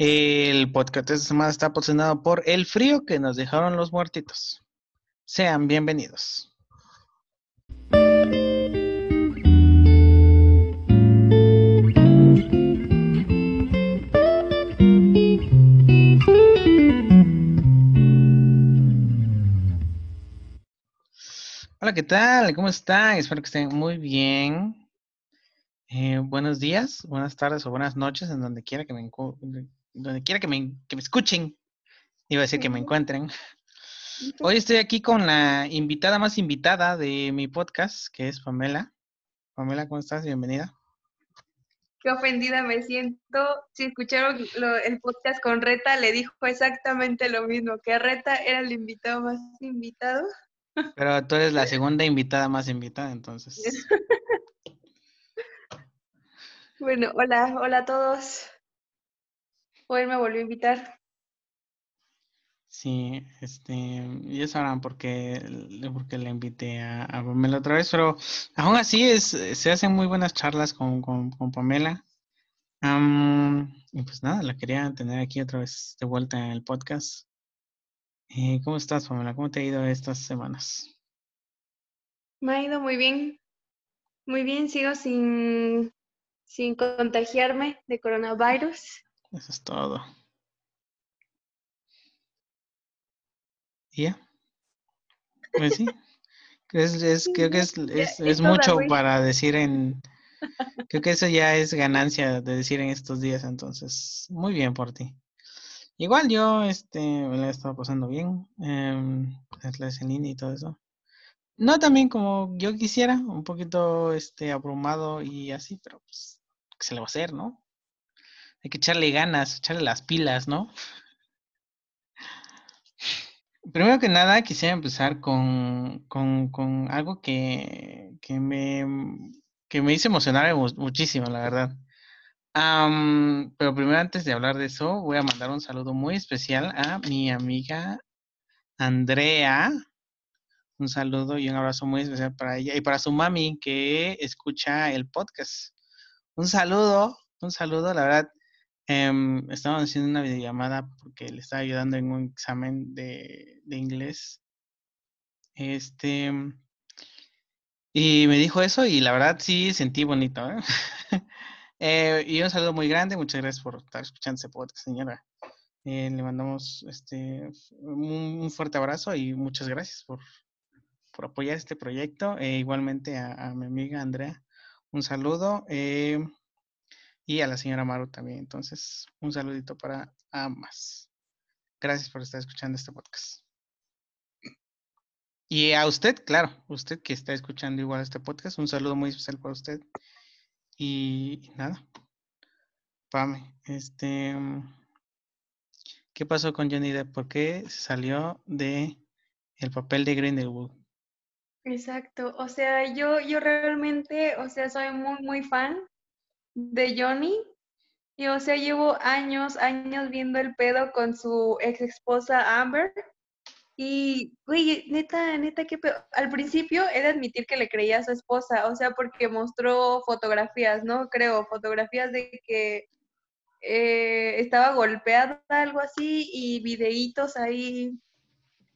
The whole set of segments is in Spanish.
El podcast de esta semana está patrocinado por el frío que nos dejaron los muertitos. Sean bienvenidos. Hola, ¿qué tal? ¿Cómo están? Espero que estén muy bien. Eh, buenos días, buenas tardes o buenas noches en donde quiera que me, donde quiera que me, que me escuchen. Iba a decir que me encuentren. Hoy estoy aquí con la invitada más invitada de mi podcast, que es Pamela. Pamela, ¿cómo estás? Bienvenida. Qué ofendida me siento. Si escucharon el podcast con Reta, le dijo exactamente lo mismo, que Reta era el invitado más invitado. Pero tú eres la segunda invitada más invitada, entonces. bueno, hola, hola a todos. Hoy me volvió a invitar. Sí, este, ya sabrán por qué, porque le invité a, Pamela otra vez, pero aún así es, se hacen muy buenas charlas con, con, Pamela. y pues nada, la quería tener aquí otra vez de vuelta en el podcast. Eh, ¿Cómo estás, Pamela? ¿Cómo te ha ido estas semanas? Me ha ido muy bien. Muy bien, sigo sin, sin contagiarme de coronavirus. Eso es todo. ¿Y ya? Pues sí. Es, creo que es, es, es mucho para decir en... Creo que eso ya es ganancia de decir en estos días, entonces, muy bien por ti. Igual yo este, me la he estado pasando bien, eh, las en línea y todo eso. No también como yo quisiera, un poquito este, abrumado y así, pero pues, ¿qué se le va a hacer, no? Hay que echarle ganas, echarle las pilas, ¿no? Primero que nada, quisiera empezar con, con, con algo que, que, me, que me hizo emocionar muchísimo, la verdad pero primero, antes de hablar de eso, voy a mandar un saludo muy especial a mi amiga Andrea. Un saludo y un abrazo muy especial para ella y para su mami que escucha el podcast. Un saludo, un saludo, la verdad. Eh, haciendo una videollamada porque le estaba ayudando en un examen de, de inglés. Este. Y me dijo eso y la verdad sí sentí bonito. ¿eh? Eh, y un saludo muy grande, muchas gracias por estar escuchando ese podcast, señora. Eh, le mandamos este un, fuerte abrazo y muchas gracias por, por apoyar este proyecto. Eh, igualmente a, mi amiga Andrea, un saludo. Y a la señora Maru también. Entonces, un saludito para ambas. Gracias por estar escuchando este podcast. Y a usted, claro, usted que está escuchando igual este podcast, un saludo muy especial para usted. Y nada. Pame, este. ¿Qué pasó con Johnny Depp? ¿Por qué salió de el papel de Grindelwald? Exacto. O sea, yo, yo realmente, o sea, soy muy, muy fan de Johnny. Y o sea, llevo años, años viendo el pedo con su ex esposa Amber. Y, güey, neta, neta, que al principio he de admitir que le creía a su esposa, o sea, porque mostró fotografías, ¿no? Creo, fotografías de que eh, estaba golpeada, algo así, y videitos ahí,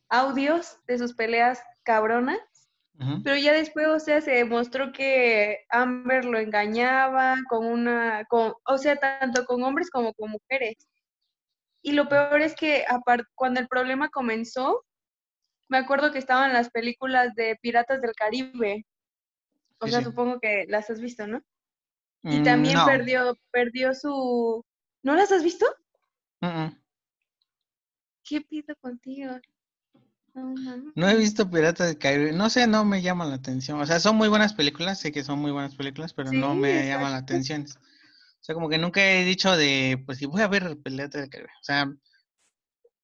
audios de sus peleas cabronas. Pero ya después, o sea, se demostró que Amber lo engañaba con una, con, o sea, tanto con hombres como con mujeres. Y lo peor es que cuando el problema comenzó, me acuerdo que estaban las películas de Piratas del Caribe. O sea, supongo que las has visto, ¿no? Y mm, también perdió, perdió su. ¿No las has visto? ¿Qué pido contigo? No, he visto Piratas del Caribe. No sé, no me llaman la atención. O sea, son muy buenas películas, sé que son muy buenas películas, pero no me llaman la atención. O sea, como que nunca he dicho de, pues, si voy a ver Piratas del Caribe. O sea,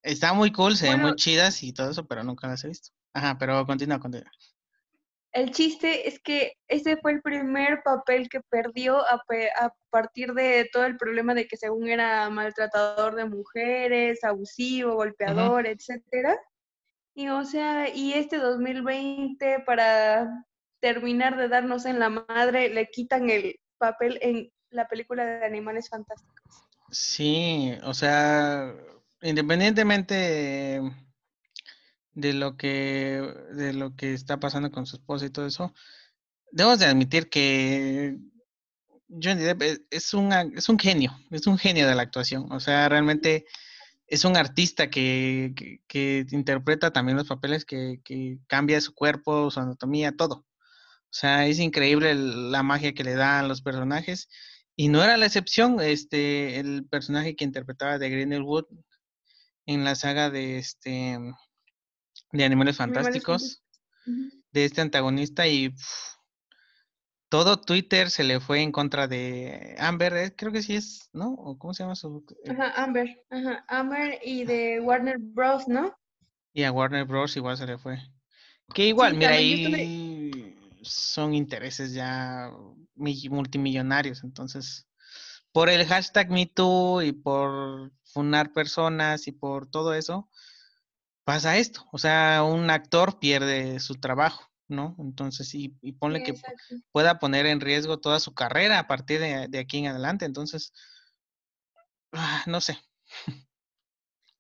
Está muy cool, se ven muy chidas y todo eso, pero nunca las he visto. Ajá, pero continúa, continúa. El chiste es que ese fue el primer papel que perdió a, partir de todo el problema de que según era maltratador de mujeres, abusivo, golpeador, etcétera. Y o sea, y este 2020 para terminar de darnos en la madre le quitan el papel en la película de Animales Fantásticos. Sí, o sea, independientemente de lo que de lo que está pasando con su esposa y todo eso, debemos de admitir que Johnny Depp es, un, es un genio, es un genio de la actuación. O sea, realmente es un artista que, que, que interpreta también los papeles, que, que, cambia su cuerpo, su anatomía, todo. O sea, es increíble el, la magia que le dan los personajes. Y no era la excepción, este, el personaje que interpretaba de Greenwood en la saga de este de Animales Fantásticos, Animales de este antagonista, y pff, todo Twitter se le fue en contra de Amber, eh, creo que sí es, ¿no? ¿O ¿Cómo se llama su? Eh? Ajá, Amber, ajá, Amber y de Warner Bros, ¿no? Y a Warner Bros igual se le fue. Que igual, sí, mira, ahí estuve... son intereses ya multimillonarios, entonces, por el hashtag MeToo y por funar personas y por todo eso, pasa esto. O sea, un actor pierde su trabajo. ¿No? Entonces, y, y ponle sí, que exacto. pueda poner en riesgo toda su carrera a partir de, de aquí en adelante. Entonces, ah, no sé.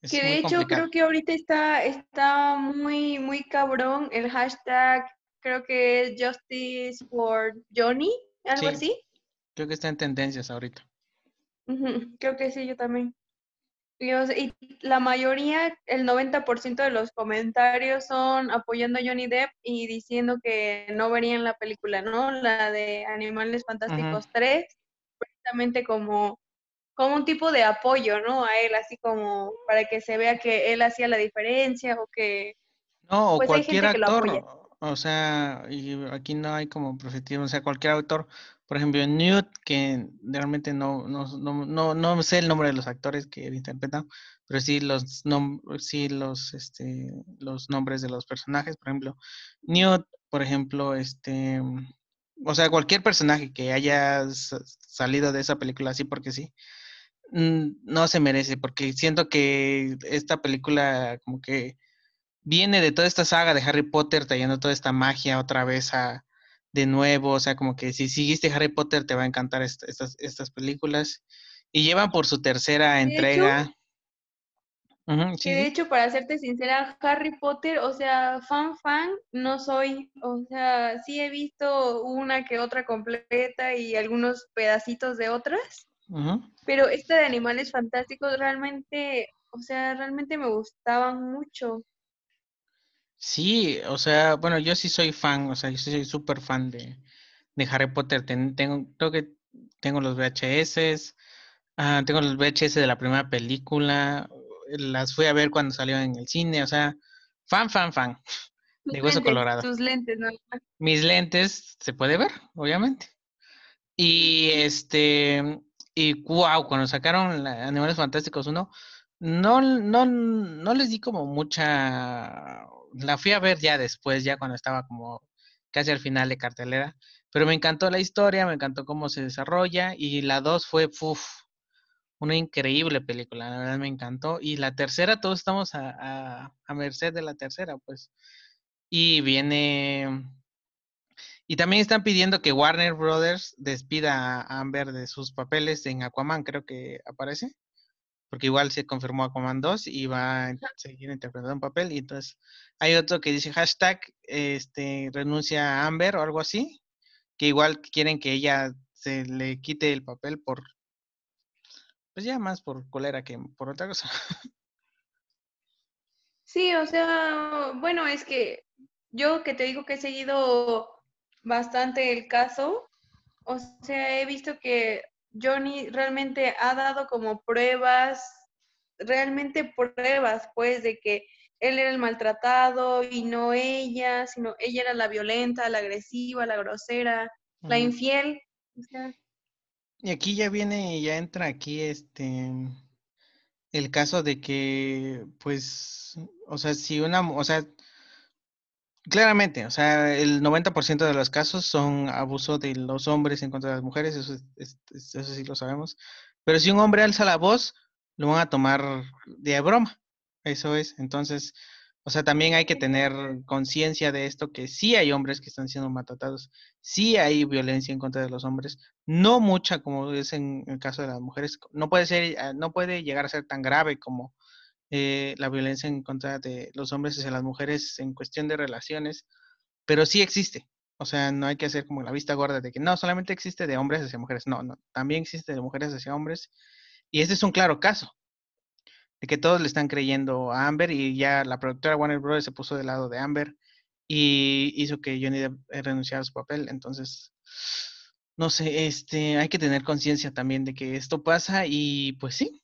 Es que de hecho complicado. creo que ahorita está, está muy, muy cabrón el hashtag, creo que es Justice for Johnny, algo sí, así. Creo que está en tendencias ahorita. Uh -huh, creo que sí, yo también. Y, la mayoría, el 90% de los comentarios son apoyando a Johnny Depp y diciendo que no verían la película, ¿no? La de Animales Fantásticos uh -huh. 3, precisamente como, como un tipo de apoyo, ¿no? A él, así como para que se vea que él hacía la diferencia o que... No, pues, o cualquier actor, o sea, y aquí no hay como profetismo, o sea, cualquier autor por ejemplo, Newt, que realmente no, no, no, no, no sé el nombre de los actores que él interpreta, pero sí los, sí los, este, los nombres de los personajes. Por ejemplo, Newt, por ejemplo, este, o sea, cualquier personaje que haya salido de esa película así porque sí, no se merece, porque siento que esta película como que viene de toda esta saga de Harry Potter, trayendo toda esta magia otra vez a de nuevo, o sea, como que si seguiste Harry Potter te va a encantar est estas, estas películas. Y llevan por su tercera entrega. Hecho, uh -huh, sí, que de hecho, para serte sincera, Harry Potter, o sea, fan fan, no soy. O sea, sí he visto una que otra completa y algunos pedacitos de otras. Uh -huh. Pero esta de Animales Fantásticos realmente, o sea, realmente me gustaban mucho. Sí, o sea, bueno, yo sí soy fan, o sea, yo sí soy súper fan de, de, Harry Potter. Ten, tengo, creo que tengo los VHS, uh, tengo los VHS de la primera película, las fui a ver cuando salió en el cine, o sea, fan, fan, fan. Tus de hueso lentes, colorado. Tus lentes, ¿no? Mis lentes se puede ver, obviamente. Y este, y wow, cuando sacaron la Animales Fantásticos 1, no, no, no les di como mucha la fui a ver ya después, ya cuando estaba como casi al final de cartelera, pero me encantó la historia, me encantó cómo se desarrolla y la dos fue, uff, una increíble película, la verdad me encantó. Y la tercera, todos estamos a, a, a merced de la tercera, pues. Y viene... Y también están pidiendo que Warner Brothers despida a Amber de sus papeles en Aquaman, creo que aparece porque igual se confirmó Aquaman 2 y va a seguir interpretando un papel. Y entonces hay otro que dice hashtag este, renuncia a Amber o algo así, que igual quieren que ella se le quite el papel por, pues ya más por colera que por otra cosa. Sí, o sea, bueno, es que yo que te digo que he seguido bastante el caso, o sea, he visto que Johnny realmente ha dado como pruebas, realmente pruebas, pues, de que él era el maltratado y no ella, sino ella era la violenta, la agresiva, la grosera, uh -huh. la infiel. O sea. Y aquí ya viene, ya entra aquí este el caso de que, pues, o sea, si una, o sea, Claramente, o sea, el 90% de los casos son abuso de los hombres en contra de las mujeres, eso, es, es, eso sí lo sabemos. Pero si un hombre alza la voz, lo van a tomar de broma. Eso es. Entonces, O sea, también hay que tener conciencia de esto, que sí hay hombres que están siendo maltratados, sí hay violencia en contra de los hombres, no mucha como es en el caso de las mujeres, no puede ser, eh, no puede llegar a ser tan grave como eh, la violencia en contra de los hombres hacia las mujeres en cuestión de relaciones, pero sí existe. O sea, no hay que hacer como la vista gorda de que no, solamente existe de hombres hacia mujeres. No, no, también existe de mujeres hacia hombres. Y este es un claro caso de que todos le están creyendo a Amber y ya la productora Warner Bros. se puso del lado de Amber y hizo que Johnny Depp renunciara a su papel. Entonces, no sé, este, hay que tener conciencia también de que esto pasa y pues sí,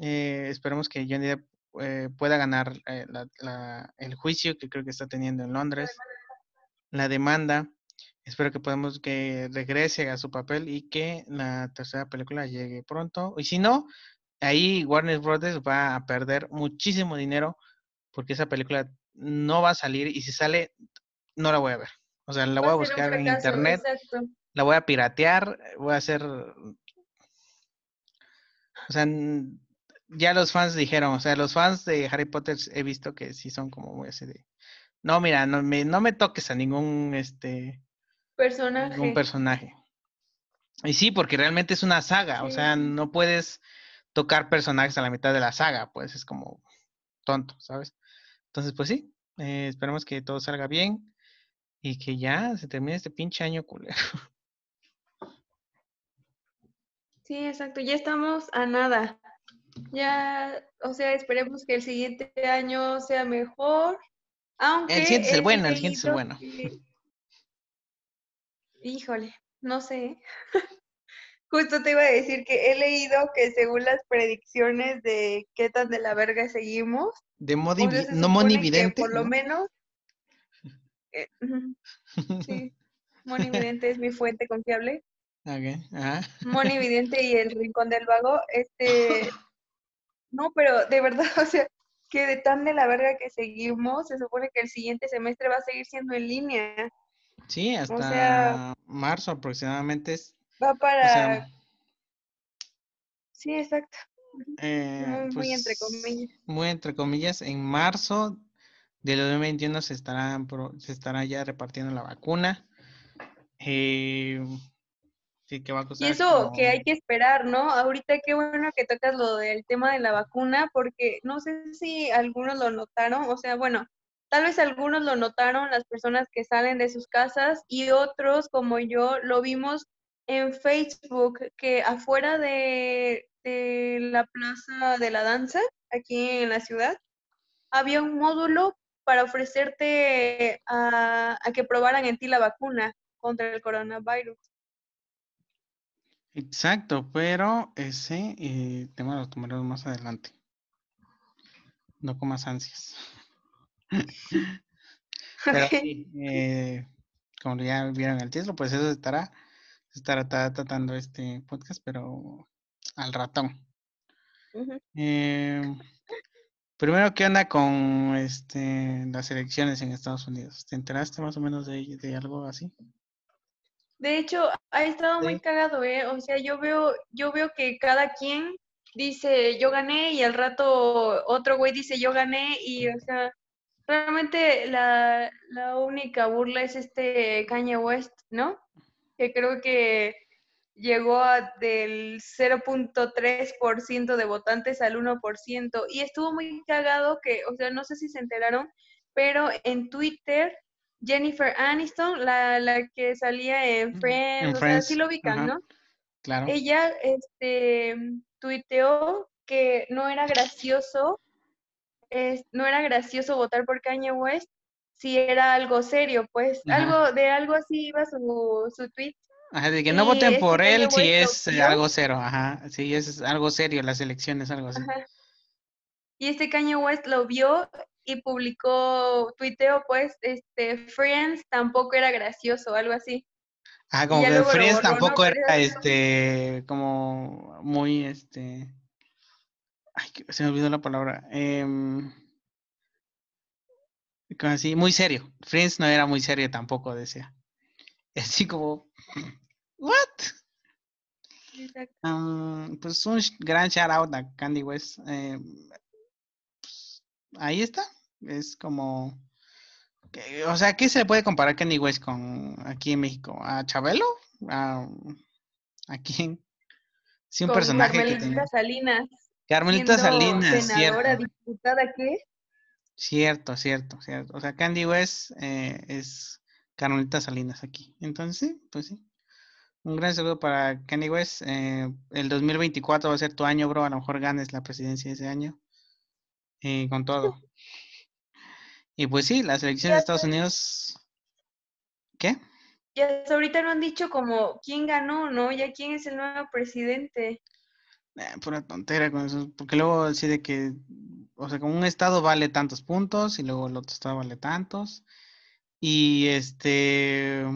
eh, esperemos que Johnny Depp eh, pueda ganar eh, el juicio que creo que está teniendo en Londres, la demanda. Espero que podamos que regrese a su papel y que la tercera película llegue pronto. Y si no, ahí Warner Brothers va a perder muchísimo dinero porque esa película no va a salir y si sale, no la voy a ver. O sea, la voy a buscar en internet, la voy a piratear, voy a hacer... O sea, ya los fans dijeron, o sea, los fans de Harry Potter he visto que sí son como muy así de... No, mira, no me, no me toques a ningún, este... Personaje. Ningún personaje. Y sí, porque realmente es una saga, o sea, no puedes tocar personajes a la mitad de la saga, pues es como tonto, ¿sabes? Entonces, pues sí, eh, esperemos que todo salga bien y que ya se termine este pinche año culero. Sí, exacto, ya estamos a nada. Ya, o sea, esperemos que el siguiente año sea mejor. Aunque el siguiente es el bueno, el siguiente es el bueno. Híjole, no sé. Justo te iba a decir que he leído que según las predicciones de qué tan de la verga seguimos. De modo no monividente. Por lo menos. Eh, sí, monividente es mi fuente confiable. Okay. Ajá. Monividente y el rincón del vago. Este. No, pero de verdad, o sea, que de tan de la verga que seguimos, se supone que el siguiente semestre va a seguir siendo en línea. Sí, hasta marzo aproximadamente es Va para... sí, exacto. Eh, muy, entre pues, comillas. Muy entre comillas. En marzo del 2021 se estará, se estará ya repartiendo la vacuna. Eh, sí, que va a costar y eso que hay que esperar, ¿no? Ahorita qué bueno que tocas lo del tema de la vacuna, porque no sé si algunos lo notaron, o sea, bueno, tal vez algunos lo notaron, las personas que salen de sus casas, y otros, como yo, lo vimos en Facebook que afuera de, la Plaza de la Danza, aquí en la ciudad, había un módulo para ofrecerte a, que probaran en ti la vacuna contra el coronavirus. Exacto, pero ese eh, tema lo tomaremos más adelante. No con más ansias. pero eh, como ya vieron el título, pues eso estará estará tratando este podcast, pero al ratón. Em, primero, ¿qué onda con este, las elecciones en Estados Unidos? ¿Te enteraste más o menos de, de algo así? De hecho, ha estado muy cagado, ¿eh? O sea, yo veo, yo veo que cada quien dice yo gané y al rato otro güey dice yo gané y, o sea, realmente la, la única burla es este Kanye West, ¿no? que creo que llegó a del 0.3% de votantes al 1%. Y estuvo muy cagado que, o sea, no sé si se enteraron, pero en Twitter, Jennifer Aniston, la, que salía en Friends, o sea, sí lo ubican, ¿no? Claro. Ella este, tuiteó que no era gracioso, no era gracioso votar por Kanye West si era algo serio, pues algo de algo así iba su, su tweet. Ajá, de que no voten este por él si es algo cero, ajá, si es algo serio las elecciones, algo así. Y este Kanye West lo vio y publicó, tuiteó pues, este, Friends tampoco era gracioso, algo así. Ah, como que Friends tampoco era, este, como muy, este, ay, se me olvidó la palabra, eh, Así, muy serio. Friends no era muy serio tampoco, decía. Así como, ¿what? Um, pues un gran shout out a Candy West. Eh, pues, ahí está. Es como... o sea, ¿qué se le puede comparar Kanye West con aquí en México? ¿A Chabelo? ¿A, a quién? Sí, un personaje Carmelita Salinas. Carmelita Salinas, senadora, diputada, ¿qué? Cierto, cierto, cierto. O sea, Candy West eh, es Carmelita Salinas aquí. Entonces, pues sí. Un gran saludo para Candy West. Eh, el 2024 va a ser tu año, bro. A lo mejor ganes la presidencia ese año. Eh, con todo. Y pues sí, la selección de Estados Unidos. ¿Qué? Ya ahorita no han dicho como quién ganó, ¿no? Ya quién es el nuevo presidente. Eh, pura tontera con eso. Porque luego decide que. O sea, como un estado vale tantos puntos y luego el otro estado vale tantos. Y este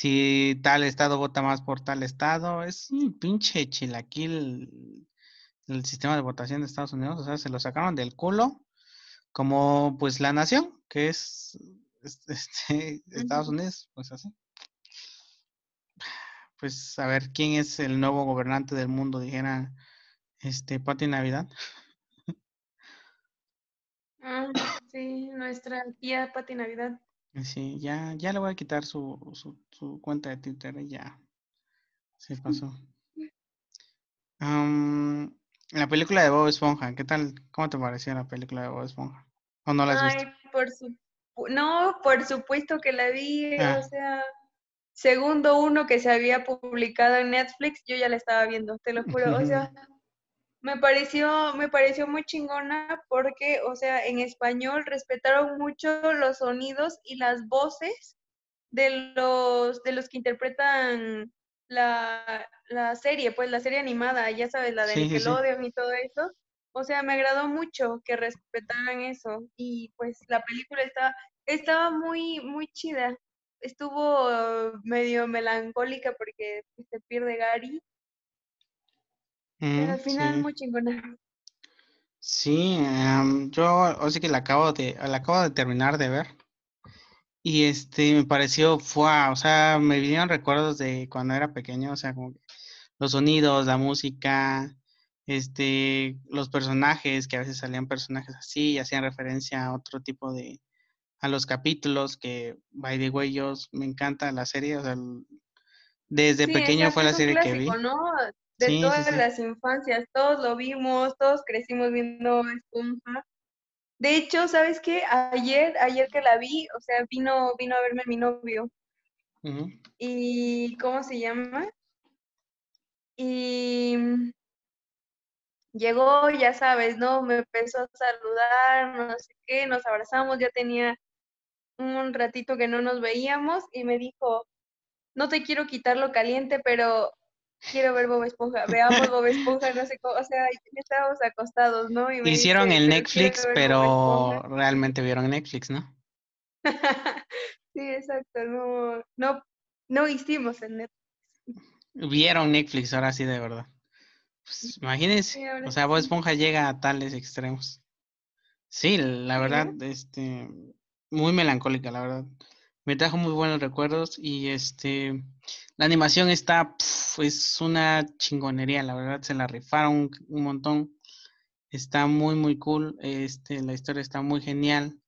si tal estado vota más por tal estado, es un pinche chilaquil el sistema de votación de Estados Unidos, o sea, se lo sacaron del culo como pues la nación, que es este, Estados Unidos, pues así. Pues a ver quién es el nuevo gobernante del mundo, dijera este Pati Navidad. Ah, sí, nuestra tía Pati Navidad. Sí, ya, ya le voy a quitar su, su, su cuenta de Twitter y ya. Se pasó. la película de Bob Esponja, ¿qué tal? ¿Cómo te pareció la película de Bob Esponja? ¿O no la has Ay, Por su, no, por supuesto que la vi, o ah. sea, segundo uno que se había publicado en Netflix, yo ya la estaba viendo, te lo juro, o sea, me pareció, me pareció muy chingona porque, o sea, en español respetaron mucho los sonidos y las voces de los, de los que interpretan la, serie, pues la serie animada, ya sabes, la de Nickelodeon y todo eso. O sea, me agradó mucho que respetaran eso y pues la película está, estaba muy, muy chida. Estuvo medio melancólica porque se pierde Gary, pero al final muy chingona. Sí, em, yo así que la acabo de, la acabo de terminar de ver. Y este me pareció, o sea, me vinieron recuerdos de cuando era pequeño, o sea, como los sonidos, la música, este, los personajes, que a veces salían personajes así y hacían referencia a otro tipo de, a los capítulos, que by the way, yo me encanta la serie, o sea, desde pequeño fue la serie que vi de todas las infancias, todos lo vimos, todos crecimos viendo Esponja. De hecho, ¿sabes qué? Ayer, ayer que la vi, o sea, vino, vino a verme mi novio. Y, ¿cómo se llama? Y llegó, ya sabes, ¿no? Me empezó a saludar, no sé qué, nos abrazamos, ya tenía un ratito que no nos veíamos y me dijo, no te quiero quitar lo caliente, pero quiero ver Bob Esponja, veamos Bob Esponja, no sé cómo, o sea, estábamos acostados, ¿no? Hicieron el Netflix, pero realmente vieron Netflix, ¿no? sí, exacto, no, no, no hicimos el Netflix. Vieron Netflix, ahora sí, de verdad. Pues, imagínense, o sea, Bob Esponja llega a tales extremos. Sí, la verdad, este, muy melancólica, la verdad me trajo muy buenos recuerdos y este la animación está es una chingonería la verdad se la rifaron un, montón. Está muy muy cool este la historia está muy genial.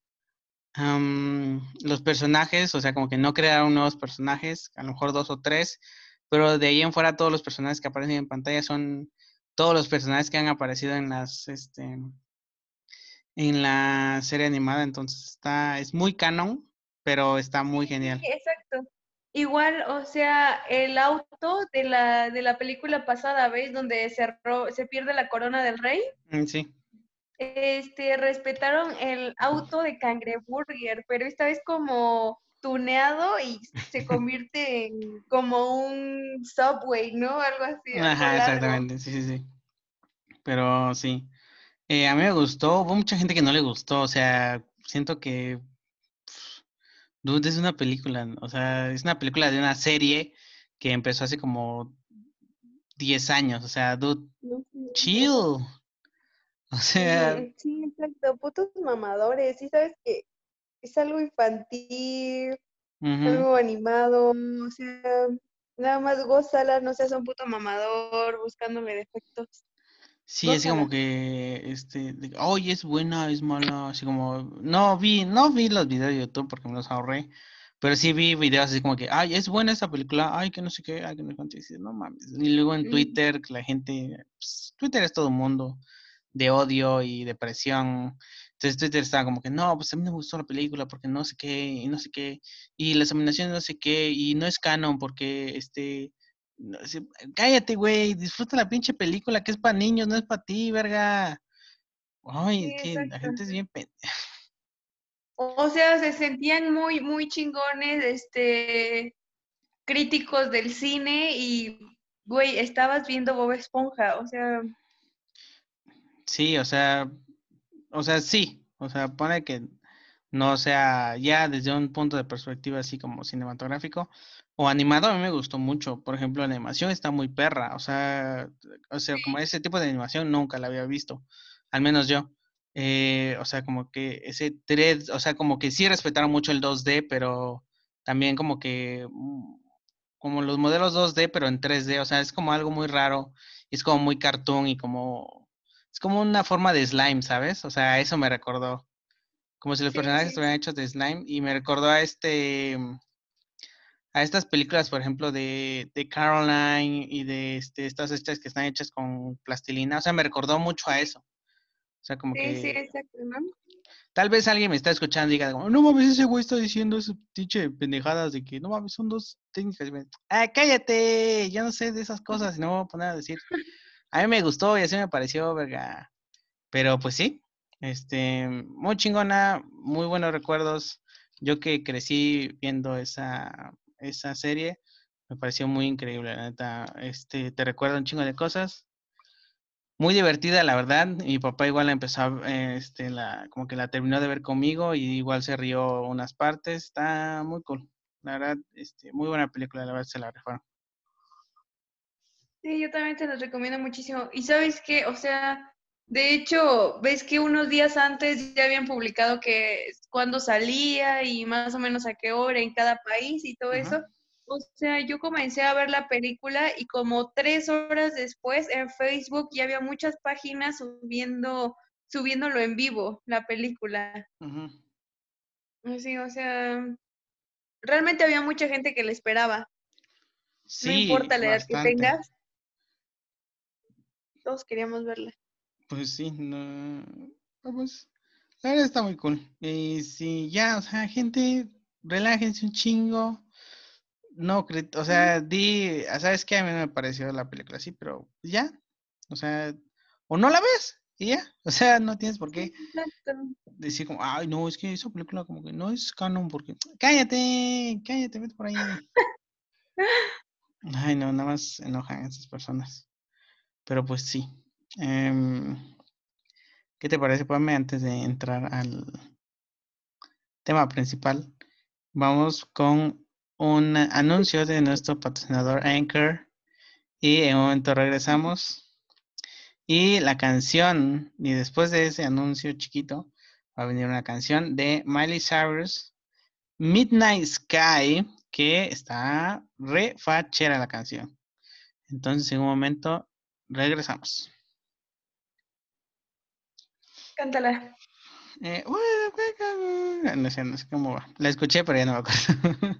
Los personajes o sea como que no crearon nuevos personajes a lo mejor dos o tres pero de ahí en fuera todos los personajes que aparecen en pantalla son todos los personajes que han aparecido en las este en la serie animada entonces está es muy canon pero está muy genial. exacto. Igual, o sea, el auto de la, de la película pasada, ¿veis? Donde se, se pierde la corona del rey. Mm, sí. Este, respetaron el auto de Cangreburger, pero esta vez como tuneado y se convierte en como un subway, ¿no? Algo así. Ajá, exactamente, sí, sí, sí. Pero sí. Eh, a mí me gustó, hubo mucha gente que no le gustó, o sea, siento que Dude, es una película, o sea, es una película de una serie que empezó hace como 10 años, o sea, dude, chill. O sea... Sí, exacto, putos mamadores, sí sabes que es algo infantil, algo animado, o sea, nada más gózala, no seas un puto mamador buscándole defectos. Sí, así como que, este, oye, es buena, es mala, así como, no vi, no vi los videos de YouTube porque me los ahorré, pero sí vi videos así como que, ay, es buena esta película, ay, que no sé qué, ay, que no sé no mames. Y luego en Twitter, la gente, pues, Twitter es todo el mundo de odio y depresión. Entonces Twitter estaba como que, no, pues a mí me gustó la película porque no sé qué, y no sé qué, y las nominaciones no sé qué, y no es canon porque, este, cállate, güey, disfruta la pinche película que es para niños, no es para ti, verga. Ay, que la gente es bien pendeja. O sea, se sentían muy, muy chingones, este, críticos del cine y, güey, estabas viendo Bob Esponja, o sea. Sí, o sea, o sea, sí, o sea, pone que no sea ya desde un punto de perspectiva así como cinematográfico o animado, a mí me gustó mucho. Por ejemplo, la animación está muy perra, o sea, o sea, como ese tipo de animación nunca la había visto, al menos yo. Eh, o sea, como que ese 3, o sea, como que sí respetaron mucho el 2D, pero también como que, mm, como los modelos 2D, pero en 3D, o sea, es como algo muy raro, es como muy cartoon y como, es como una forma de slime, ¿sabes? O sea, eso me recordó, como si los personajes estuvieran hechos de slime y me recordó a este, a estas películas, por ejemplo, de, de Caroline y de este, estas hechas que están hechas con plastilina, o sea, me recordó mucho a eso. O sea, como que... Sí, exacto, ¿no? Tal vez alguien me está escuchando y diga, no mames, ese güey está diciendo ese pinche pendejadas de que, no mames, son dos técnicas. Ah, cállate, yo no sé de esas cosas y no me voy a poner a decir. A mí me gustó y así me pareció, verga. Pero pues sí, este, muy chingona, muy buenos recuerdos. Yo que crecí viendo esa, esa serie, me pareció muy increíble, la neta. Este, te recuerda un chingo de cosas muy divertida, la verdad. Mi papá igual la empezó, este, la, como que la terminó de ver conmigo y igual se rió unas partes. Está muy cool. La verdad, este, muy buena película, la verdad se la refiero. Sí, yo también te la recomiendo muchísimo. Y sabes qué, o sea, de hecho, ves que unos días antes ya habían publicado que cuándo salía y más o menos a qué hora en cada país y todo eso. O sea, yo comencé a ver la película y como tres horas después en Facebook ya había muchas páginas subiendo, subiéndolo en vivo, la película. Sí, o sea, realmente había mucha gente que le esperaba. Sí, no importa la edad que tengas. Todos queríamos verla. Pues sí, no. Pues, la verdad está muy cool. Y sí, ya, o sea, gente, relájense un chingo no, o sea, di, ¿sabes qué? A mí me pareció la película así, pero ya, o sea, o no la ves y ya, o sea, no tienes por qué decir como, ay, no, es que esa película como que no es canon porque, cállate, cállate, vete por ahí. Ay, no, nada más enojan a esas personas. Pero pues sí. Em, ¿Qué te parece, Pame, antes de entrar al tema principal? Vamos con un anuncio de nuestro patrocinador Anchor y en un momento regresamos. Y la canción, y después de ese anuncio chiquito, va a venir una canción de Miley Cyrus, Midnight Sky, que está re fachera la canción. Entonces, en un momento, regresamos. Cántala. Eh, no sé, no sé cómo va. La escuché, pero ya no me acuerdo.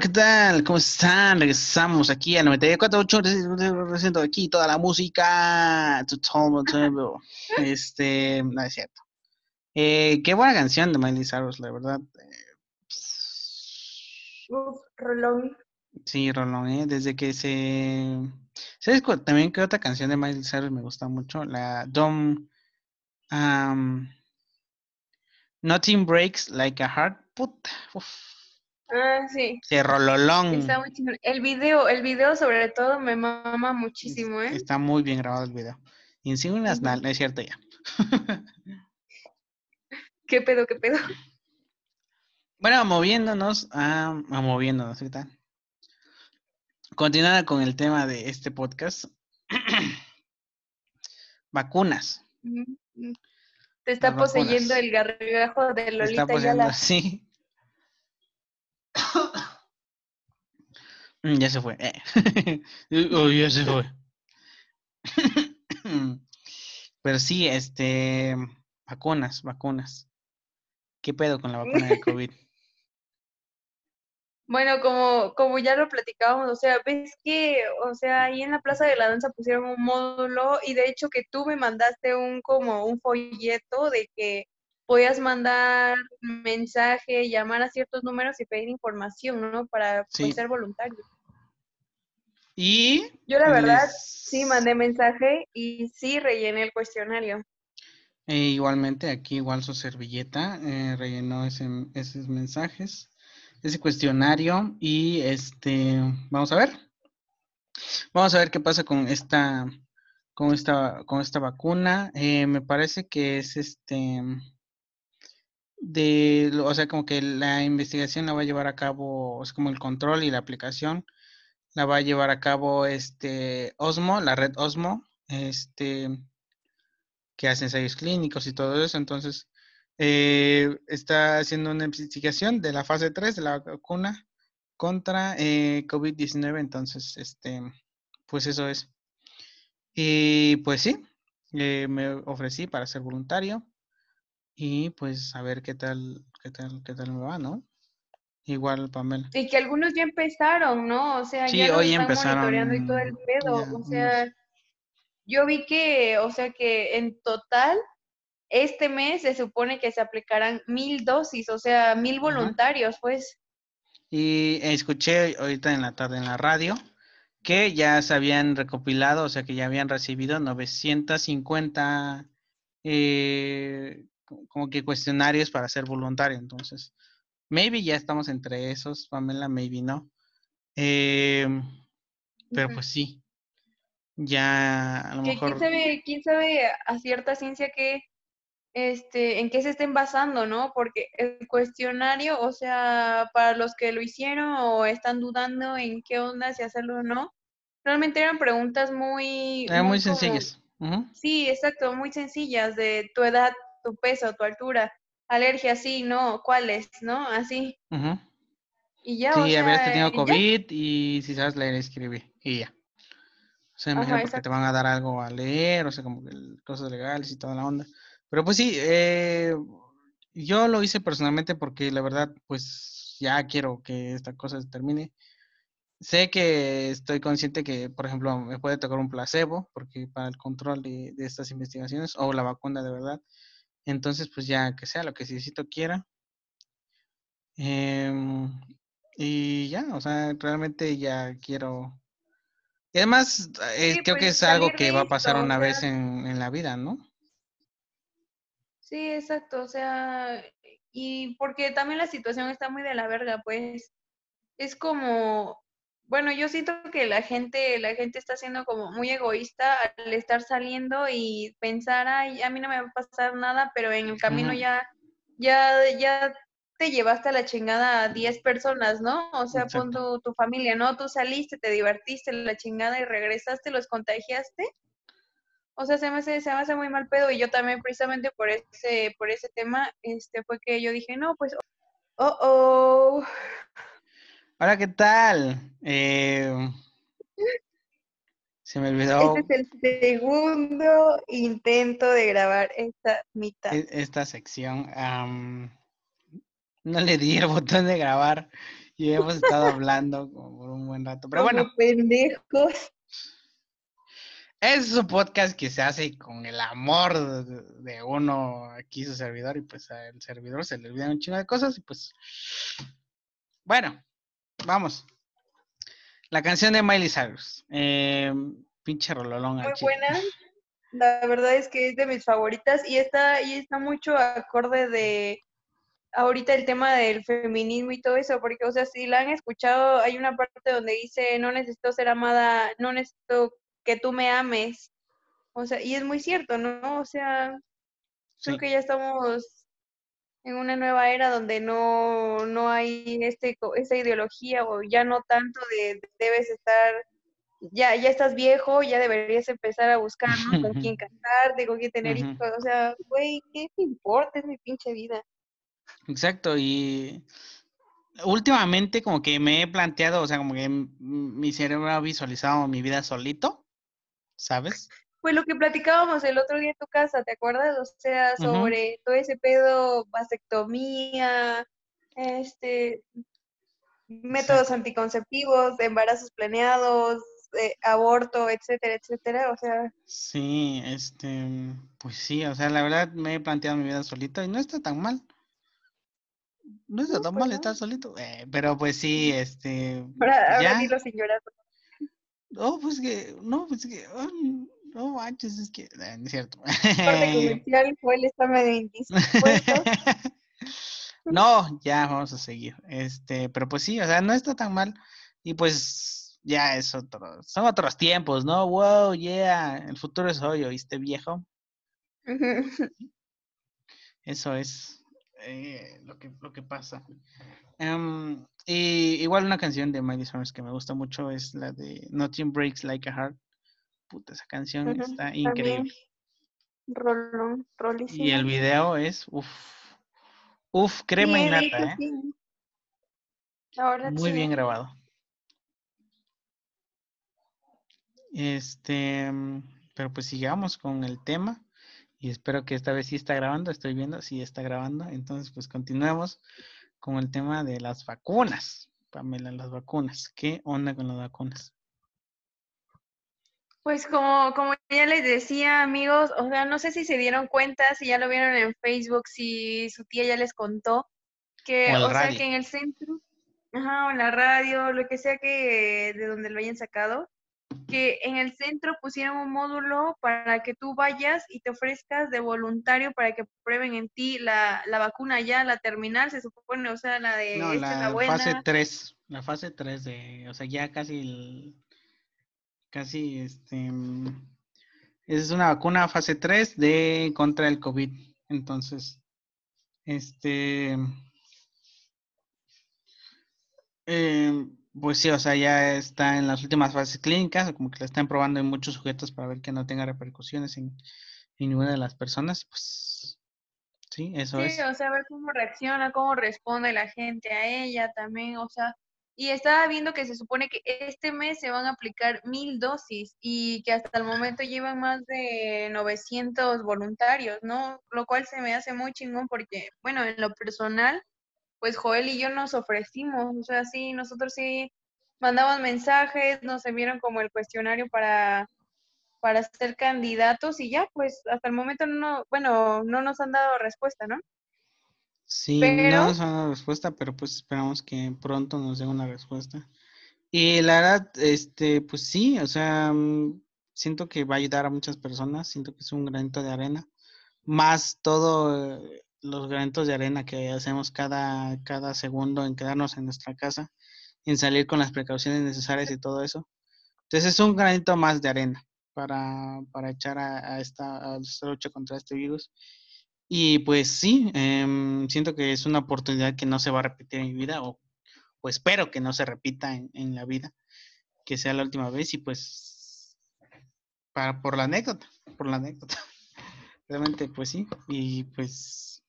¿Qué tal? ¿Cómo están? Regresamos aquí a 94.8, presento aquí toda la música. Este, no es cierto. Eh, qué buena canción de Miley Cyrus, la verdad. Eh, Uf, rolón. Sí, Rolón, ¿eh? Desde que se... ¿Sabes cuál- también qué otra canción de Miley Cyrus me gusta mucho? La Dom... um, Nothing Breaks Like a Heart. Puta, uf, Ah, sí. ese rololón. Está muy chingón. El video, el video sobre todo me mama muchísimo, ¿eh? Está muy bien grabado el video. Y encima unas no es cierto ya. ¿Qué pedo, qué pedo? Bueno, moviéndonos a, a moviéndonos, ¿qué tal? Continuando con el tema de este podcast. Vacunas. Te está Las poseyendo vacunas. el gargajo de Lolita está poseyendo, sí. Mm, ya se fue. Oh, ya se fue. Pero sí, este, vacunas, vacunas. ¿Qué pedo con la vacuna de COVID? Bueno, como, como ya lo platicábamos, o sea, ves que, o sea, ahí en la Plaza de la Danza pusieron un módulo y de hecho que tú me mandaste un como un folleto de que podías mandar mensaje, llamar a ciertos números y pedir información, ¿no? Para pues, ser voluntario. Y Yo la verdad les- sí mandé mensaje y sí rellené el cuestionario. E igualmente, aquí igual su servilleta eh, rellenó ese- esos mensajes, ese cuestionario y este, vamos a ver. Vamos a ver qué pasa con esta, con esta, con esta vacuna. Eh, me parece que es este, de, o sea, como que la investigación la va a llevar a cabo, es como el control y la aplicación la va a llevar a cabo este Osmo, la red Osmo, este, que hace ensayos clínicos y todo eso. Entonces, eh, está haciendo una investigación de la fase 3 de la vacuna contra eh, COVID-19. Entonces, este, pues eso es. Y pues sí, eh, me ofrecí para ser voluntario y pues a ver qué tal, qué tal, qué tal me va, ¿no? Igual, Pamela. Y que algunos ya empezaron, ¿no? O sea, Sí, ya hoy están empezaron monitoreando y todo el pedo. ya O sea, unos- yo vi que, o sea, que en total, este mes se supone que se aplicarán mil dosis, o sea, mil Ajá. voluntarios, pues. Y escuché ahorita en la tarde en la radio que ya se habían recopilado, o sea que ya habían recibido 950 eh, como que cuestionarios para ser voluntario. Entonces, maybe ya estamos entre esos, Pamela, maybe no. Eh, pero Ujú. pues sí, ya a lo Que mejor... quién sabe, quién sabe a cierta ciencia que, este, en qué se estén basando, ¿no? Porque el cuestionario, o sea, para los que lo hicieron o están dudando en qué onda, si hacerlo o no, realmente eran preguntas muy, Eran muy muy como, sencillas. Ujú, sí, exacto, muy sencillas de tu edad, tu peso, tu altura, alergia, sí, no, cuáles, ¿no? Así. ujú. Y ya, o Sí, habías tenido. COVID y si sabes leer, escribir y ya. O sea, imagino Ajá, porque te van a dar algo a leer, o sea, como que cosas legales y toda la onda. Pero pues sí, eh, yo lo hice personalmente porque la verdad, pues ya quiero que esta cosa se termine. Sé que estoy consciente que, por ejemplo, me puede tocar un placebo, porque para el control de, de estas investigaciones, o la vacuna de verdad. Entonces, pues ya que sea lo que Diosito quiera. Em, y ya, o sea, realmente ya quiero. Y además, eh, Sí, creo que pues es algo que va a esto, pasar o una sea, vez en, en la vida, ¿no? Sí, exacto, o sea, y porque también la situación está muy de la verga, pues es como, bueno, yo siento que la gente, la gente está siendo como muy egoísta al estar saliendo y pensar, ay, a mí no me va a pasar nada, pero en el camino ya, ya, ya te llevaste a la chingada a 10 personas, ¿no? O sea, pon exacto. tu, tu familia, ¿no? Tú saliste, te divertiste la chingada y regresaste, los contagiaste. O sea, se me hace, se me hace muy mal pedo y yo también precisamente por ese, por ese tema, este, fue que yo dije, no, pues, oh, oh, Hola, ¿qué tal? Eh, se me este olvidó es el segundo intento de grabar esta mitad. e- esta sección. no le di el botón de grabar y hemos estado hablando como por un buen rato. Pero bueno, Como pendejos. es un podcast que se hace con el amor de, de uno aquí, su servidor, y pues al servidor se le olvidan un chingo de cosas y pues... Bueno, vamos. La canción de Miley Cyrus. Eh, pinche rololón Muy buena. La verdad es que es de mis favoritas y está, y está mucho acorde de ahorita el tema del feminismo y todo eso, porque, o sea, si la han escuchado, hay una parte donde dice, no necesito ser amada, no necesito que tú me ames. O sea, y es muy cierto, ¿no? O sea, creo Sí. que ya estamos en una nueva era donde no, no hay este, esta ideología o ya no tanto de debes estar, ya, ya estás viejo, ya deberías empezar a buscar, ¿no? Con quién casarte, con quién tener hijos, o sea, güey, ¿qué te importa? Es mi pinche vida. Exacto, y últimamente como que me he planteado, o sea, como que mi cerebro ha visualizado mi vida solito, ¿sabes? Pues lo que platicábamos el otro día en tu casa, ¿te acuerdas? O sea, sobre todo ese pedo, vasectomía, este, métodos anticonceptivos, embarazos planeados, eh, aborto, etcétera, etcétera. O sea, Sí, este, pues sí, o sea, la verdad me he planteado mi vida solito y no está tan mal, no está no, tan pues mal no. estar solito, eh, pero pues sí, este, Ahora, ahora ya, dilo sin llorar. no, pues que, no, pues que, no manches, es que, eh, no es cierto. Corte comercial, Joel está medio indispuesto. No, ya vamos a seguir. Este, pero pues sí, o sea, no está tan mal. Y pues ya es otro, son otros tiempos, ¿no? Wow, yeah, el futuro es hoy, ¿oíste, viejo? Eso es eh, lo que, lo que pasa. Em, y igual una canción de Miley Cyrus que me gusta mucho es la de Nothing Breaks Like a Heart. Puta, esa canción está increíble. rolón, Y rolísimo. el video es, uff, uff, Sí, crema y de hecho, nata, ¿eh? sí. Ahora Muy sí. bien grabado. Este, mm, pero pues sigamos con el tema y espero que esta vez sí está grabando, estoy viendo si está grabando, entonces pues continuemos con el tema de las vacunas. Pamela, las vacunas. ¿Qué onda con las vacunas? Pues como, como ya les decía, amigos, o sea, no sé si se dieron cuenta, si ya lo vieron en Facebook, si su tía ya les contó, que, o sea, que en el centro, ajá, o en la radio, lo que sea que de donde lo hayan sacado, que en el centro pusieran un módulo para que tú vayas y te ofrezcas de voluntario para que prueben en ti la, la vacuna ya, la terminal, se supone, o sea, la de No, esta es la la buena. fase 3, la fase 3 de, o sea, ya casi, el- casi, este, mm, es una vacuna fase 3 de contra el COVID. Entonces, este, eh, pues sí, o sea, ya está en las últimas fases clínicas, como que la están probando en muchos sujetos para ver que no tenga repercusiones en, en ninguna de las personas. Pues sí, eso Sí, es. o sea, ver cómo reacciona, cómo responde la gente a ella también, o sea, y estaba viendo que se supone que este mes se van a aplicar mil dosis y que hasta el momento llevan más de 900 voluntarios, ¿no? Lo cual se me hace muy chingón porque, bueno, en lo personal, pues Joel y yo nos ofrecimos, o sea, sí, nosotros sí mandamos mensajes, nos enviaron como el cuestionario para para ser candidatos y ya, pues hasta el momento no, bueno, no nos han dado respuesta, ¿no? Sí, Pero- no nos dado respuesta, pero pues esperamos que pronto nos den una respuesta. Y la verdad, este, pues sí, o sea, mm, siento que va a ayudar a muchas personas, siento que es un granito de arena, más todos los granitos de arena que hacemos cada, cada segundo en quedarnos en nuestra casa, en salir con las precauciones necesarias y todo eso. Entonces es un granito más de arena para, para echar a, a esta, a esta lucha contra este virus. Y pues sí, em, siento que es una oportunidad que no se va a repetir en mi vida, o, o espero que no se repita en, en la vida, que sea la última vez, y pues para, por la anécdota, por la anécdota. Realmente, pues sí, y pues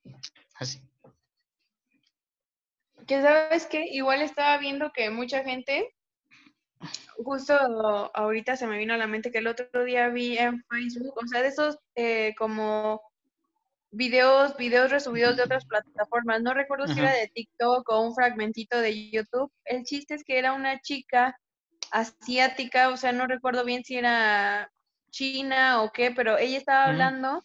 así. Que sabes que igual estaba viendo que mucha gente, justo ahorita se me vino a la mente que el otro día vi en Facebook, o sea, de esos eh, como videos, videos resubidos de otras plataformas, no recuerdo si era de TikTok o un fragmentito de YouTube. El chiste es que era una chica asiática, o sea, no recuerdo bien si era china o qué, pero ella estaba hablando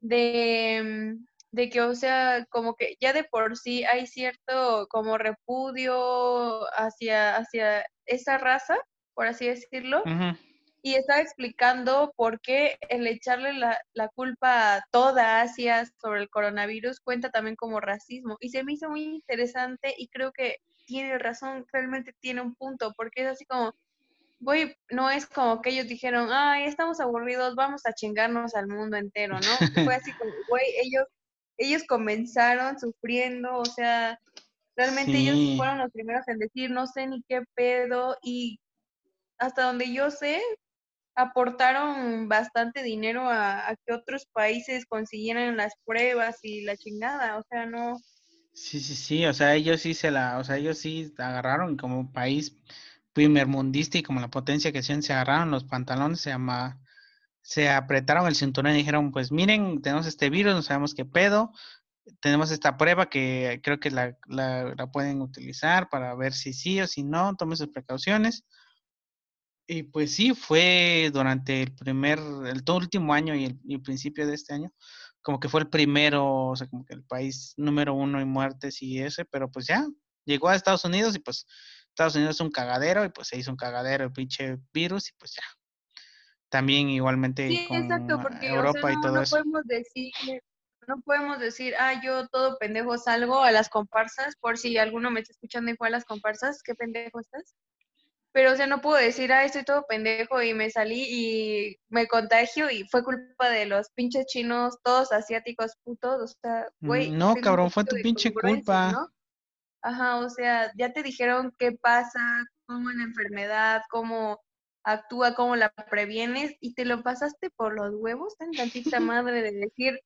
de, mm, de que, o sea, como que ya de por sí hay cierto como repudio hacia, hacia esa raza, por así decirlo. Y estaba explicando por qué el echarle la, la culpa a toda Asia sobre el coronavirus cuenta también como racismo. Y se me hizo muy interesante y creo que tiene razón, realmente tiene un punto, porque es así como, güey, no es como que ellos dijeron, ay, estamos aburridos, vamos a chingarnos al mundo entero, ¿no? Fue así como, güey, ellos, ellos comenzaron sufriendo, o sea, realmente ellos fueron los primeros en decir, no sé ni qué pedo, y hasta donde yo sé, aportaron bastante dinero a, que otros países consiguieran las pruebas y la chingada, o sea, no, Sí, sí, sí, o sea, ellos sí se la, o sea, ellos sí agarraron como país primermundista y como la potencia que son, se agarraron los pantalones, se llama, se apretaron el cinturón y dijeron, pues miren, tenemos este virus, no sabemos qué pedo, tenemos esta prueba que creo que la, la, la pueden utilizar para ver si sí o si no, tomen sus precauciones. Y pues sí, fue durante el primer, el todo último año y el, y el principio de este año, como que fue el primero, o sea, como que el país número uno en muertes y ese, pero pues ya, llegó a Estados Unidos y pues Estados Unidos es un cagadero y pues se hizo un cagadero el pinche virus y pues ya. También igualmente Sí, con exacto, porque o Europa sea, y no, todo no eso. podemos decir, no podemos decir, ah, yo todo pendejo salgo a las comparsas, por si alguno me está escuchando y fue a las comparsas, qué pendejo estás. Pero, o sea, no puedo decir, ah, estoy todo pendejo y me salí y me contagio y fue culpa de los pinches chinos, todos asiáticos putos, o sea, güey, Mm, No, cabrón, fue tu pinche culpa. ¿no? Ajá, o sea, ya te dijeron qué pasa, cómo es la enfermedad, cómo actúa, cómo la previenes y te lo pasaste por los huevos, tan tantita madre de decir,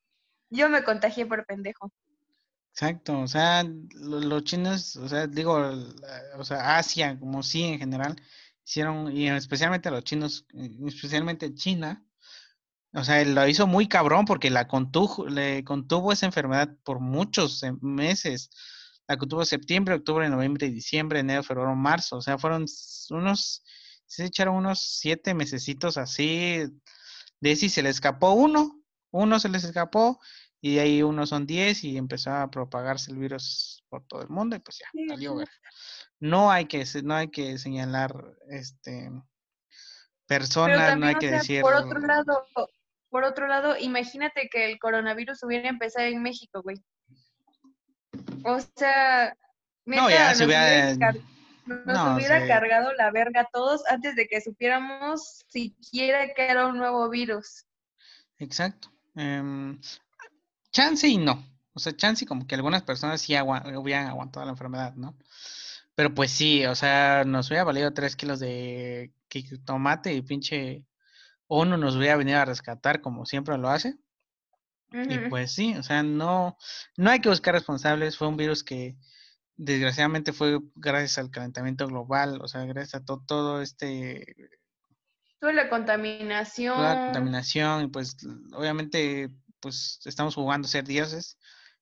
yo me contagié por pendejo. Exacto, o sea, lo- los chinos, o sea, digo, o sea, Asia como sí en general, hicieron, y especialmente los chinos, especialmente China, o sea, lo hizo muy cabrón porque la contuvo, le contuvo esa enfermedad por muchos eh, meses. La contuvo septiembre, octubre, noviembre, diciembre, enero, febrero, marzo. O sea, fueron unos, se echaron unos siete mesecitos así. De si se le escapó uno, uno se les escapó, y de ahí uno son diez, y empezó a propagarse el virus por todo el mundo, y pues ya, salió no hay que, no hay que señalar este personas, no hay o que sea, decir por otro lado, por otro lado, imagínate que el coronavirus hubiera empezado en México, güey. O sea, No, ya nos se hubiera- hubiera, car- nos no, hubiera se- cargado la verga a todos antes de que supiéramos siquiera que era un nuevo virus. Exacto. Em, chance y no. O sea, chance y como que algunas personas sí agua- hubieran aguantado la enfermedad, ¿no? Pero pues sí, o sea, nos hubiera valido tres kilos de tomate y pinche ONU nos hubiera venido a rescatar como siempre lo hace. Y pues sí, o sea, no, no hay que buscar responsables. Fue un virus que desgraciadamente fue gracias al calentamiento global, o sea, gracias a to- todo este Toda la toda la contaminación. contaminación y pues obviamente pues estamos jugando a ser dioses,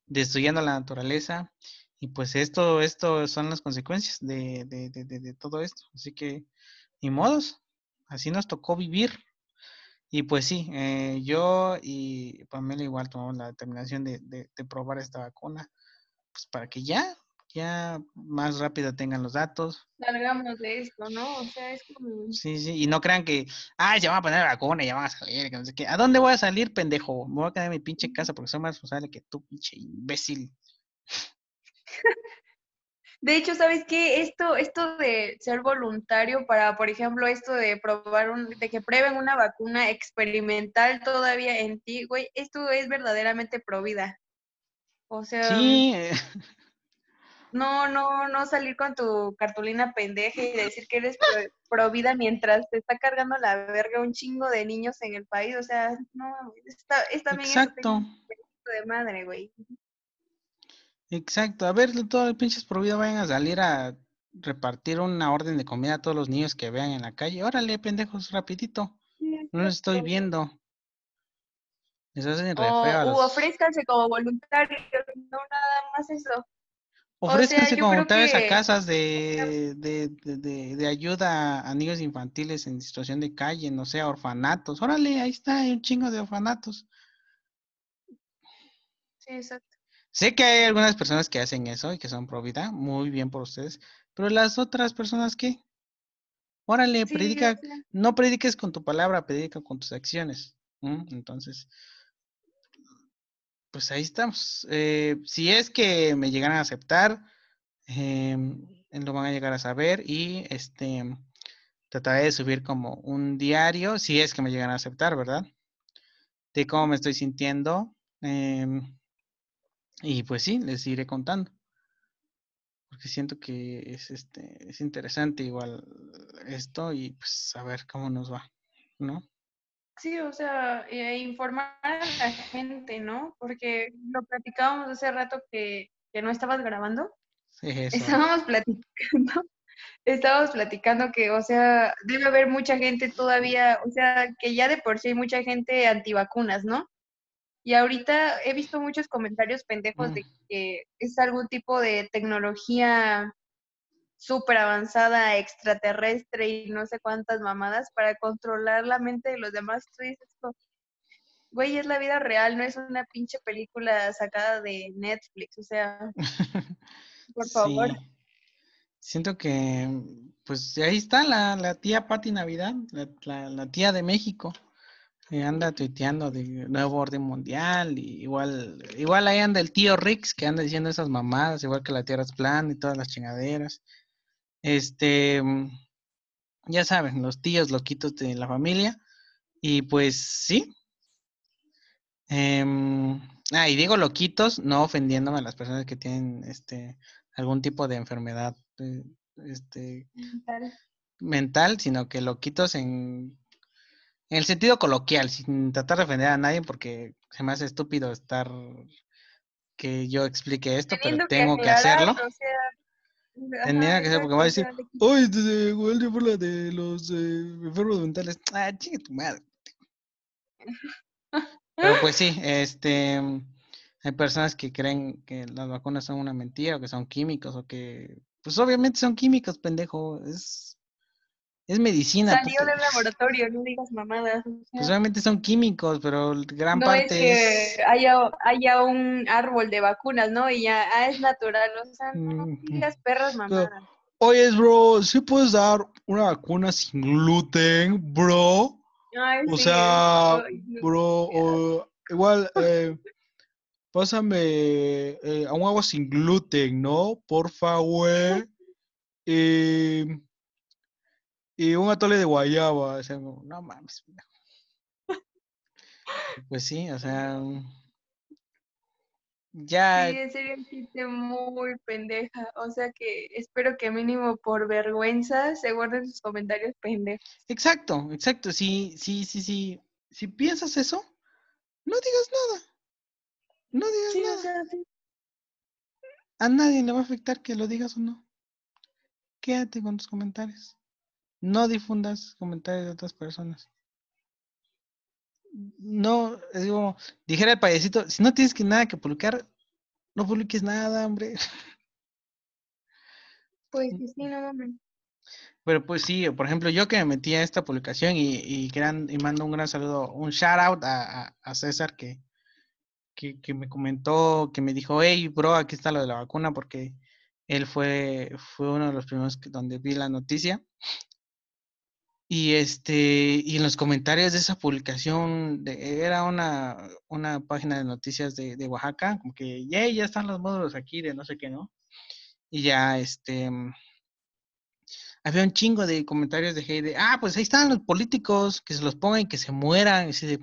destruyendo la naturaleza y pues esto, esto son las consecuencias de, de, de, de- todo esto. Así que, ni modos, así nos tocó vivir. Y pues sí, eh, yo y Pamela igual tomamos la determinación de, de, de probar esta vacuna, pues para que ya, ya más rápido tengan los datos. Salgamos de esto, ¿no? O sea, es como... Sí, sí, y no crean que, ah, ya van a poner la vacuna ya van a salir, que no sé qué. ¿A dónde voy a salir, pendejo? Me voy a quedar en mi pinche casa porque soy más responsable que tú, pinche imbécil. De hecho, ¿sabes qué? Esto, esto de ser voluntario para, por ejemplo, esto de probar un, de que prueben una vacuna experimental todavía en ti, güey, esto es verdaderamente pro vida. O sea, Sí, eh, no, no, no salir con tu cartulina pendeja y decir que eres pro, pro vida mientras te está cargando la verga un chingo de niños en el país. O sea, no, está, es también exacto, de madre, güey. exacto. A ver, todos los pinches por vida vayan a salir a repartir una orden de comida a todos los niños que vean en la calle. Órale, pendejos, rapidito. No los estoy viendo. Les hacen re O, u ofrézcanse como voluntarios, no nada más eso. O sea, Ofrézcanse como creo voluntarios a casas de, de, de, de- ayuda a niños infantiles en situación de calle, no sé, a orfanatos. Órale, ahí está, hay un chingo de orfanatos. Sí, exacto. Sé que hay algunas personas que hacen eso y que son pro vida, muy bien por ustedes, pero las otras personas, ¿qué? Órale, Sí, predica, o sea, no prediques con tu palabra, predica con tus acciones. Entonces, pues ahí estamos. Eh, si es que me llegan a aceptar, em, lo van a llegar a saber y este trataré de subir como un diario, si es que me llegan a aceptar, ¿verdad? De cómo me estoy sintiendo. em, y pues sí, les iré contando. Porque siento que es este es interesante igual esto y pues a ver cómo nos va, ¿no? Sí, o sea, eh, informar a la gente, ¿no? Porque lo platicábamos hace rato que, que no estabas grabando. Sí, eso. Estábamos platicando, estábamos platicando que, o sea, debe haber mucha gente todavía, o sea, que ya de por sí hay mucha gente antivacunas, ¿no? Y ahorita he visto muchos comentarios pendejos de que es algún tipo de tecnología súper avanzada, extraterrestre y no sé cuántas mamadas para controlar la mente de los demás. Tú dices, güey, es la vida real, no es una pinche película sacada de Netflix, o sea, por favor. Sí. Siento que, pues ahí está la, la tía Patti Navidad, la, la- la tía de México. que anda tuiteando de nuevo orden mundial. Y igual, igual ahí anda el tío Rix que anda diciendo esas mamadas, igual que la tierra es plana y todas las chingaderas. Este, mm, ya saben, los tíos loquitos de la familia. Y pues sí. Em, ah, y digo loquitos, no ofendiéndome a las personas que tienen este algún tipo de enfermedad eh, este, Tal. mental, sino que loquitos en, en el sentido coloquial, sin tratar de ofender a nadie, porque se me hace estúpido estar que yo explique esto, pero Teniendo tengo que aclarar, hacerlo. o sea, Tendría ajá, que ser porque va a decir, exacto, o sea, ¡Ay, de, igual de burla de los eh, enfermos mentales! ¡Ah, chingue tu madre! Pero pues sí, este, hay personas que creen que las vacunas son una mentira o que son químicos o que, pues obviamente son químicos, pendejo, es, es medicina. Salió del laboratorio, no digas mamadas. o Pues obviamente son químicos, pero gran no es parte que es... haya, haya un árbol de vacunas, ¿no? Y ya ah, es natural, o sea, no digas perras mamadas. Oye, bro, ¿sí puedes dar una vacuna sin gluten, bro? Ay, O sí, sea, no. bro, o- igual, eh, pásame eh, a un agua sin gluten, ¿no? Porfa, güey. Y, y un atole de guayaba. O sea, no mames. Pues sí, o sea, ya, Sí, en serio, chiste muy pendeja. O sea que espero que mínimo por vergüenza se guarden sus comentarios pendejos. exacto, exacto. Sí, sí, sí, sí. Si piensas eso, no digas nada. No digas Sí, o nada. sea, sí. A nadie le va a afectar que lo digas o no. Quédate con tus comentarios. No difundas comentarios de otras personas. No, es como, dijera el payasito, si no tienes que nada que publicar, no publiques nada, hombre. Pues sí, sí, no mames. Pero pues sí, por ejemplo, yo que me metí a esta publicación y, y, gran, y mando un gran saludo, un shout out a, a, a César que, que, que, me comentó, que me dijo, hey, bro, aquí está lo de la vacuna, porque él fue, fue uno de los primeros que, donde vi la noticia. Y este, y en los comentarios de esa publicación, de, era una, una página de noticias de, de Oaxaca, como que, yeah, ya están los módulos aquí de no sé qué, ¿no? Y ya, este, había un chingo de comentarios de hate de, ah, pues ahí están los políticos, que se los pongan y que se mueran. Y así de,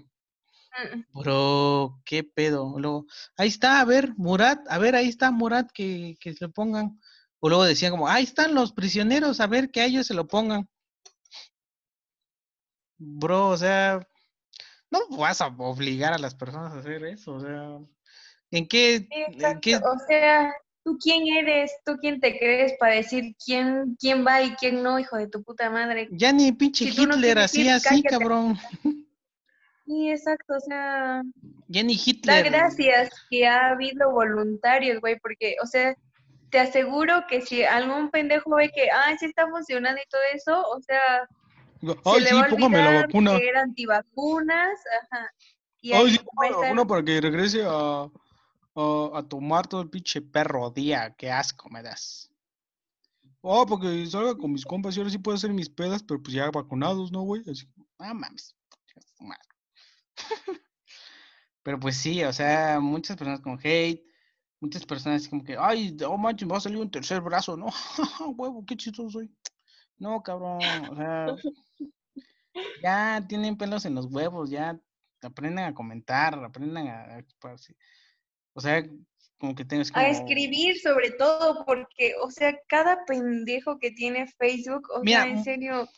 bro, qué pedo. Luego, ahí está, a ver, Murat, a ver, ahí está Murat, que, que se lo pongan. O luego decían como, ahí están los prisioneros, a ver que a ellos se lo pongan. Bro, o sea, no vas a obligar a las personas a hacer eso, o sea, ¿en qué? Sí, en qué O sea, ¿tú quién eres? ¿Tú quién te crees para decir quién, quién va y quién no, hijo de tu puta madre? ya ni pinche Si no Hitler quieres hacía así, cabrón. Sí, exacto, o sea, Ya ni da Hitler. gracias que ha habido voluntarios, güey, porque, o sea, te aseguro que si algún pendejo ve que, ah, sí está funcionando y todo eso, o sea, se Ay, le sí, póngame la vacuna. que era antivacunas, ajá. Y Ay, sí, póngame la vacuna para que regrese a, a, a tomar todo el pinche perro día. Qué asco me das. Oh, porque salga con mis compas y ahora sí puedo hacer mis pedas, pero pues ya vacunados, ¿no, güey? Así. No mames. Pero pues sí, o sea, muchas personas con hate, muchas personas como que, ay, oh manches, me va a salir un tercer brazo, no, huevo, qué chistoso soy. No, cabrón, o sea, ya tienen pelos en los huevos, ya aprendan a comentar, aprendan a, a expresarse. o sea, como que tienes como... a escribir sobre todo, porque, o sea, cada pendejo que tiene Facebook, o Mira, sea, en serio,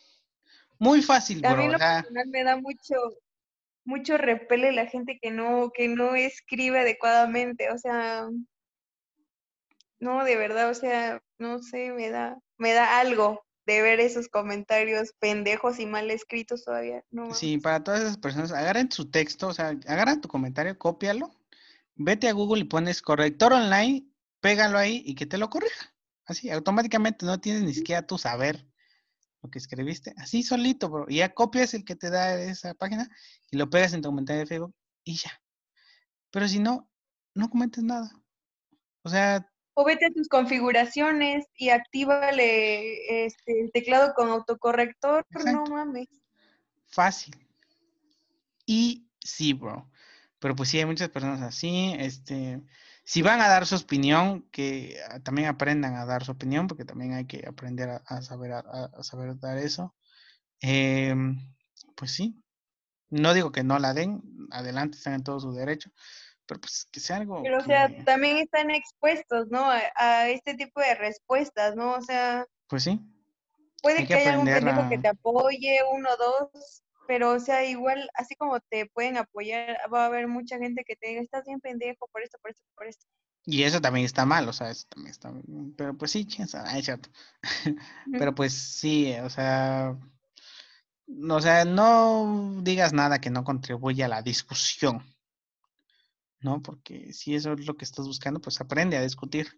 Muy fácil, a bro, mí en o lo personal me da mucho, mucho repele la gente que no, que no escribe adecuadamente, o sea, no, de verdad, o sea, no sé, me da, me da algo de ver esos comentarios pendejos y mal escritos todavía, no. Sí, para todas esas personas, agarren su texto, o sea, agarran tu comentario, cópialo, vete a Google y pones corrector online, pégalo ahí y que te lo corrija. Así, automáticamente no tienes ni siquiera tu saber lo que escribiste. Así solito, bro. Y ya copias el que te da esa página y lo pegas en tu comentario de Facebook y ya. Pero si no, no comentes nada. O sea, O vete a tus configuraciones y actívale este, el teclado con autocorrector, no Exacto. mames. fácil. Y sí, bro. Pero pues sí, hay muchas personas así. Este, si van a dar su opinión, que también aprendan a dar su opinión, porque también hay que aprender a, a saber, a, a saber dar eso. Em, pues sí. No digo que no la den, adelante, están en todo su derecho. Pero pues que sea algo. Pero, o sea, también están expuestos, ¿no? A, a este tipo de respuestas, ¿no? O sea, pues sí. puede Hay que, haya un pendejo que te apoye, uno o dos, pero, o sea, igual, así como te pueden apoyar, va a haber mucha gente que te diga, estás bien pendejo por esto, por esto, por esto. Y eso también está mal, o sea, eso también está bien, Pero pues sí, es cierto. Pero pues sí, o sea, no, o sea, no digas nada que no contribuya a la discusión, ¿no? Porque si eso es lo que estás buscando, pues aprende a discutir.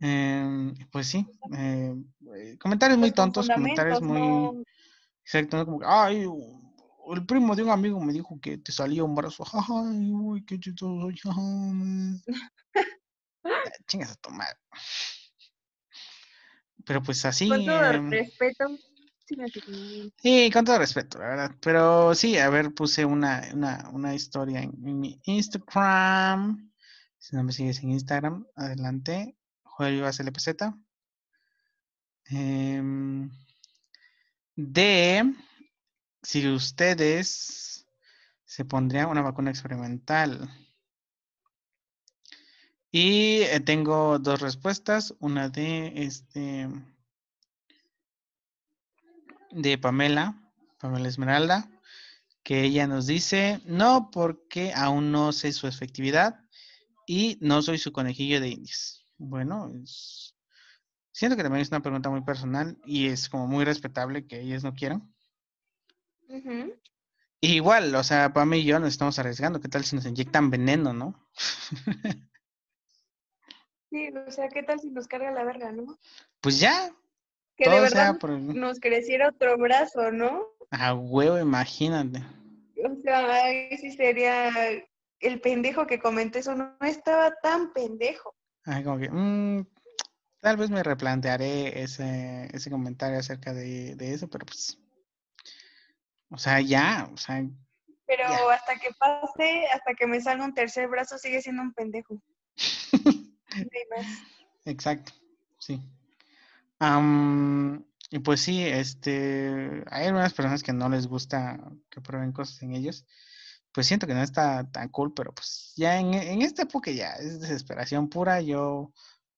Em, pues sí, eh, eh, comentarios muy Pues tontos, comentarios muy... no, Exacto, ¿no? como que, ay, el primo de un amigo me dijo que te salía un brazo, ay, uy, qué chistoso mm". Ya, Chingas a tomar. pero pues así. Con todo em, respeto. Sí con todo respeto, la verdad. Pero sí, a ver, puse una, una, una historia en, mi Instagram. Si no me sigues en Instagram, adelante. Joel Vivas LPZ. Em, de si ustedes se pondrían una vacuna experimental. Y eh, tengo dos respuestas. Una de este de Pamela, Pamela Esmeralda, que ella nos dice, no porque aún no sé su efectividad y no soy su conejillo de indias. Bueno, es- siento que también es una pregunta muy personal y es como muy respetable que ellas no quieran. Y igual, o sea, Pam y yo nos estamos arriesgando. ¿Qué tal si nos inyectan veneno, no? Sí, o sea, ¿qué tal si nos carga la verga, no? Pues ya, Que de todo verdad por nos creciera otro brazo, ¿no? A huevo, imagínate. O sea, ahí sí sería el pendejo que comenté eso, no estaba tan pendejo. Ay, como que, mm, tal vez me replantearé ese, ese comentario acerca de, de eso, pero pues, o sea, ya, o sea, Pero Ya. hasta que pase, hasta que me salga un tercer brazo, sigue siendo un pendejo. No hay más. exacto, sí. Am, y pues sí, este, hay algunas personas que no les gusta que prueben cosas en ellos. Pues siento que no está tan cool, pero pues ya en, en esta época ya es desesperación pura, yo,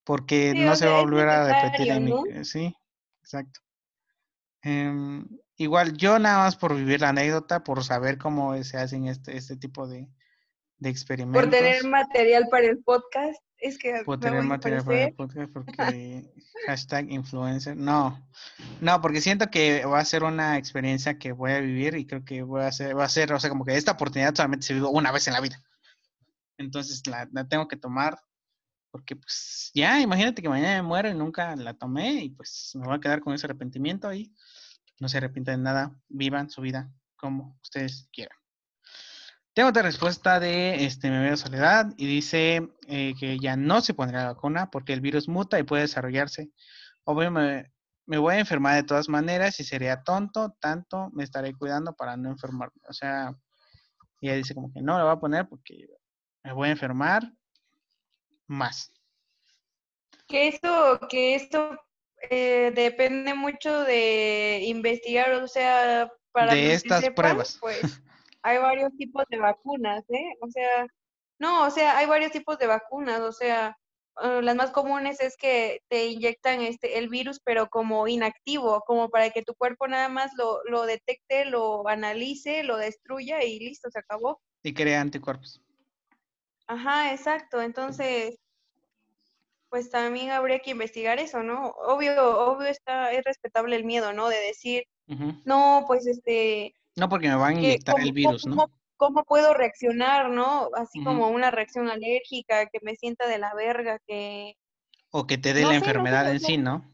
porque Sí, no se va a volver a repetir en mi, necesario, eh, sí, exacto. Em, igual yo nada más por vivir la anécdota, por saber cómo se hacen este, este tipo de, de experimentos. Por tener material para el podcast, es que Puedo tener material para el ofrecer. podcast porque hashtag influencer. No, no, porque siento que va a ser una experiencia que voy a vivir y creo que voy a hacer, va a ser, o sea, como que esta oportunidad solamente se vive una vez en la vida. Entonces la, la tengo que tomar porque pues ya, imagínate que mañana me muero y nunca la tomé y pues me voy a quedar con ese arrepentimiento y no se arrepientan de nada, vivan su vida como ustedes quieran. Tengo otra respuesta de este me veo soledad y dice eh, que ya no se pondrá la vacuna porque el virus muta y puede desarrollarse. Obvio me, me voy a enfermar de todas maneras y sería tonto, tanto me estaré cuidando para no enfermarme. O sea, ella dice como que no la va a poner porque me voy a enfermar más. Que esto, que esto eh, depende mucho de investigar, o sea, para De que estas sepan, pruebas. pues hay varios tipos de vacunas, ¿eh? O sea, no, o sea, hay varios tipos de vacunas, o sea, eh, las más comunes es que te inyectan este el virus, pero como inactivo, como para que tu cuerpo nada más lo, lo detecte, lo analice, lo destruya y listo, se acabó. Y crea anticuerpos. Ajá, exacto. Entonces, pues también habría que investigar eso, ¿no? Obvio, obvio está, es respetable el miedo, ¿no? De decir, no, pues este, No porque me van a inyectar el virus, ¿no? cómo- puedo reaccionar, ¿no? Así como una reacción alérgica, que me sienta de la verga, que O que te dé no la sé, enfermedad en sí, ¿no?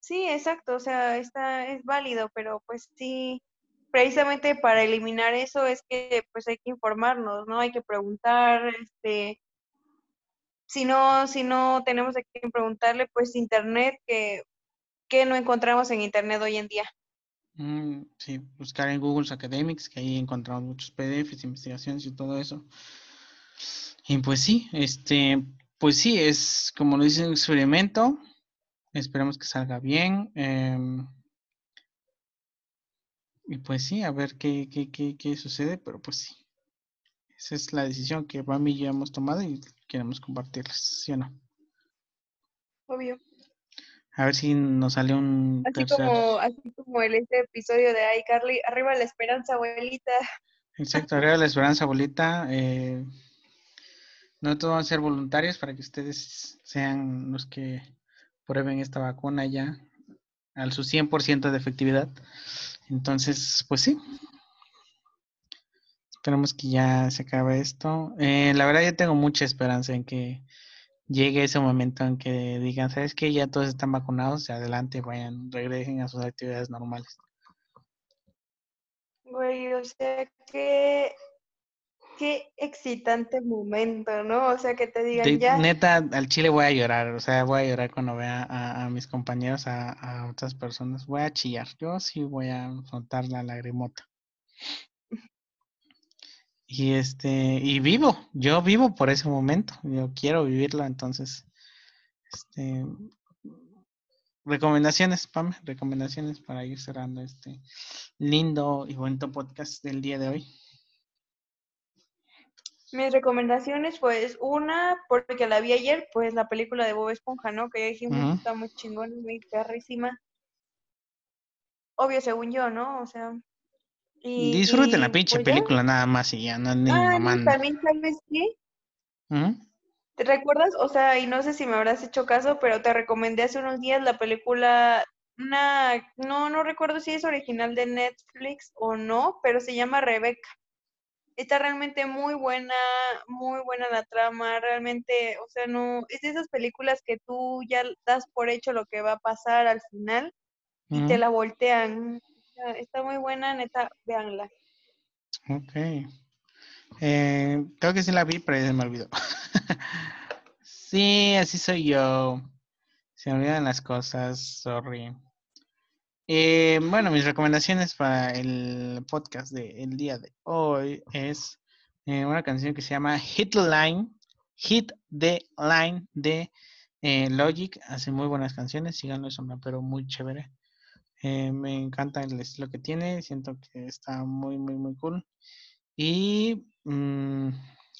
sí, exacto, o sea, está, es válido, pero pues sí, precisamente para eliminar eso es que pues hay que informarnos, ¿no? Hay que preguntar, este, si no, si no tenemos a quién preguntarle, pues internet, que, que no encontramos en internet hoy en día. Mm, sí, buscar en Google Academics, que ahí encontramos muchos PDFs, investigaciones y todo eso. Y pues sí, este, pues sí, es como lo dice un experimento. Esperemos que salga bien. em, y pues sí, a ver qué, qué, qué, qué sucede, pero pues sí. Esa es la decisión que Bami y yo hemos tomado y queremos compartirles, ¿sí o no? Obvio. A ver si nos sale un Así tercer. como, así como el este episodio de iCarly, arriba la esperanza, abuelita. Exacto, arriba la esperanza, bolita. eh, no todos van a ser voluntarios para que ustedes sean los que prueben esta vacuna ya al su 100% de efectividad. Entonces, pues sí. Esperemos que ya se acabe esto. Eh, la verdad, yo tengo mucha esperanza en que llegue ese momento en que digan, ¿sabes qué? Ya todos están vacunados, adelante, vayan, regresen a sus actividades normales. Güey, o sea que qué excitante momento, ¿no? O sea, que te digan De- ya. neta, al chile voy a llorar, o sea, voy a llorar cuando vea a, a mis compañeros, a, a otras personas, voy a chillar, yo sí voy a soltar la lagrimota. Y este, y vivo, yo vivo por ese momento, yo quiero vivirlo, entonces, este, recomendaciones, Pam, recomendaciones para ir cerrando este lindo y bonito podcast del día de hoy. Mis recomendaciones, pues, una, porque la vi ayer, pues la película de Bob Esponja, ¿no? Que ya dijimos está muy chingona, muy perrísima. Obvio, según yo, ¿no? O sea. Y, Disfruten la pinche pues, película nada más y ya, no ni Ah, mamando. también, ¿sabes qué? Ujú. ¿Te recuerdas? O sea, y no sé si me habrás hecho caso, pero te recomendé hace unos días la película, una, no, no recuerdo si es original de Netflix o no, pero se llama Rebeca. Está realmente muy buena, muy buena la trama, realmente, o sea, no, es de esas películas que tú ya das por hecho lo que va a pasar al final y te Ujú. la voltean. Está muy buena, neta, véanla. Ok. Eh, creo que sí la vi, pero ya me olvidó. sí, así soy yo. Se me olvidan las cosas, sorry. Eh, bueno, mis recomendaciones para el podcast del día de hoy es eh, una canción que se llama Hit Line, Hit the Line de eh, Logic. Hace muy buenas canciones, síganlo, es una pero muy chévere. Eh, me encanta el estilo que tiene, siento que está muy, muy, muy cool. Y mm,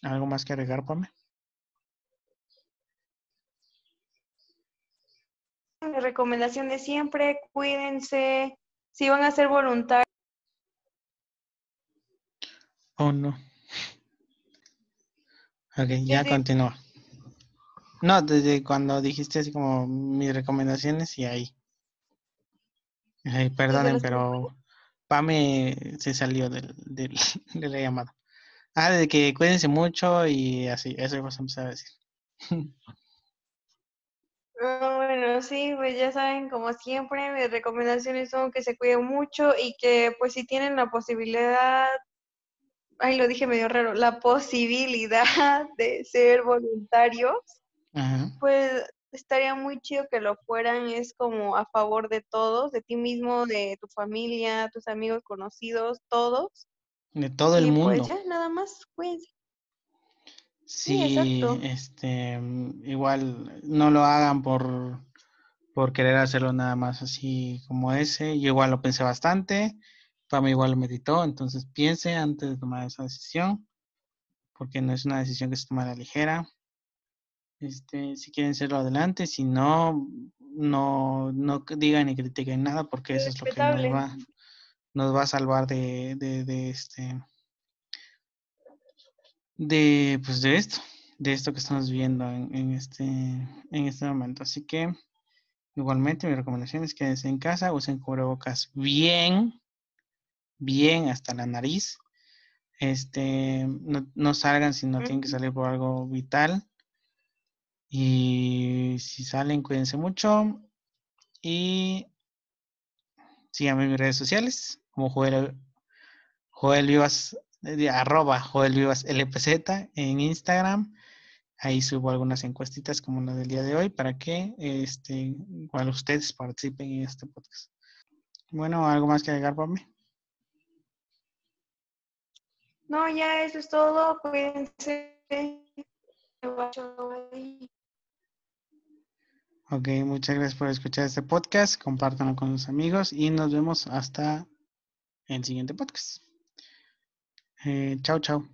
algo más que agregar, Pame. Mi recomendación de siempre, cuídense, si van a ser voluntarios, Oh, no. Ok, ya sí. continúa. No, desde cuando dijiste así como mis recomendaciones y ahí. Ay, perdonen, pero Pame se salió del, del- de la llamada. Ah, de que cuídense mucho y así, eso ibas a empezar a decir. Ah, bueno, sí, pues ya saben, como siempre, mis recomendaciones son que se cuiden mucho y que pues si tienen la posibilidad, ay, lo dije medio raro, la posibilidad de ser voluntarios, Ajá. pues estaría muy chido que lo fueran, es como a favor de todos, de ti mismo, de tu familia, tus amigos conocidos, todos. De todo el mundo. pues ya, nada más, cuídense. Sí, este, igual no lo hagan por, por querer hacerlo nada más así como ese. Yo igual lo pensé bastante, Pame igual lo meditó, entonces piense antes de tomar esa decisión, porque no es una decisión que se toma a la ligera. Este, si quieren hacerlo adelante, si no, no, no digan ni critiquen nada, porque eso es lo que nos va, nos va a salvar de, de, de este, de, pues de esto, de esto que estamos viviendo en, en este, en este momento. Así que, igualmente, mi recomendación es quédense en casa, usen cubrebocas bien, bien hasta la nariz. Este, no, no salgan si no tienen que salir por algo vital. Y si salen, cuídense mucho. Y síganme en mis redes sociales, como Joel, Joel Vivas, eh, arroba Joel Vivas LPZ en Instagram. Ahí subo algunas encuestitas como la del día de hoy para que este, igual ustedes participen en este podcast. Bueno, ¿algo más que agregar, Pame? No, ya eso es todo, cuídense. Ok, muchas gracias por escuchar este podcast. Compártanlo con sus amigos y nos vemos hasta el siguiente podcast. Eh, chao, chao.